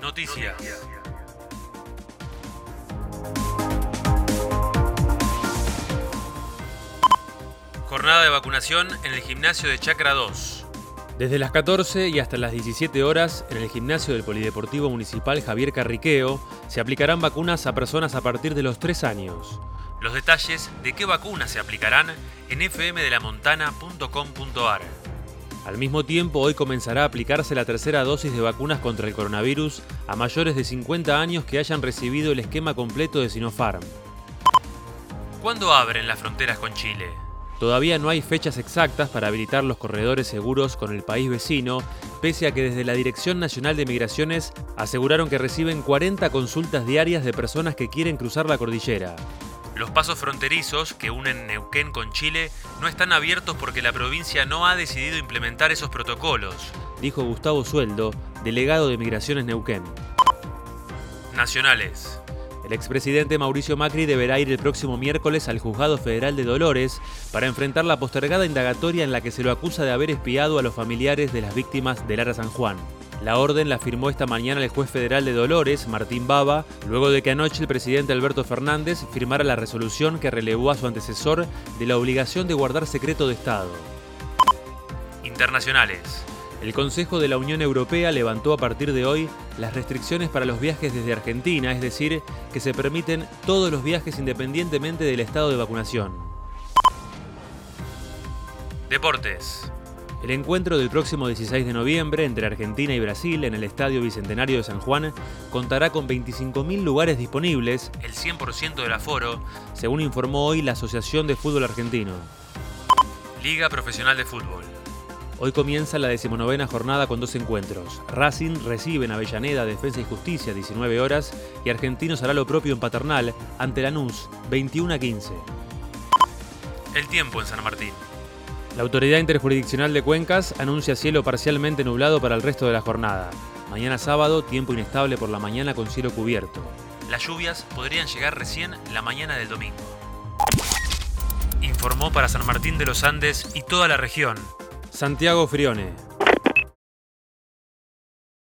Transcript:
Noticias. Jornada de vacunación en el gimnasio de Chacra 2. Desde las 14 y hasta las 17 horas, en el gimnasio del Polideportivo Municipal Javier Carriqueo, se aplicarán vacunas a personas a partir de los 3 años. Los detalles de qué vacunas se aplicarán en fmdelamontana.com.ar. Al mismo tiempo, hoy comenzará a aplicarse la tercera dosis de vacunas contra el coronavirus a mayores de 50 años que hayan recibido el esquema completo de Sinopharm. ¿Cuándo abren las fronteras con Chile? Todavía no hay fechas exactas para habilitar los corredores seguros con el país vecino, pese a que desde la Dirección Nacional de Migraciones aseguraron que reciben 40 consultas diarias de personas que quieren cruzar la cordillera. Los pasos fronterizos que unen Neuquén con Chile no están abiertos porque la provincia no ha decidido implementar esos protocolos, dijo Gustavo Sueldo, delegado de Migraciones Neuquén. Nacionales. El expresidente Mauricio Macri deberá ir el próximo miércoles al Juzgado Federal de Dolores para enfrentar la postergada indagatoria en la que se lo acusa de haber espiado a los familiares de las víctimas del Lara San Juan. La orden la firmó esta mañana el juez federal de Dolores, Martín Baba, luego de que anoche el presidente Alberto Fernández firmara la resolución que relevó a su antecesor de la obligación de guardar secreto de Estado. Internacionales. El Consejo de la Unión Europea levantó a partir de hoy las restricciones para los viajes desde Argentina, es decir, que se permiten todos los viajes independientemente del estado de vacunación. Deportes. El encuentro del próximo 16 de noviembre entre Argentina y Brasil en el Estadio Bicentenario de San Juan contará con 25.000 lugares disponibles, el 100% del aforo, según informó hoy la Asociación de Fútbol Argentino. Liga Profesional de Fútbol. Hoy comienza la decimonovena jornada con dos encuentros. Racing recibe en Avellaneda Defensa y Justicia 19 horas y Argentinos hará lo propio en Paternal ante Lanús 21 a 15. El tiempo en San Martín. La Autoridad Interjurisdiccional de Cuencas anuncia cielo parcialmente nublado para el resto de la jornada. Mañana sábado, tiempo inestable por la mañana con cielo cubierto. Las lluvias podrían llegar recién la mañana del domingo. Informó para San Martín de los Andes y toda la región Santiago Frione.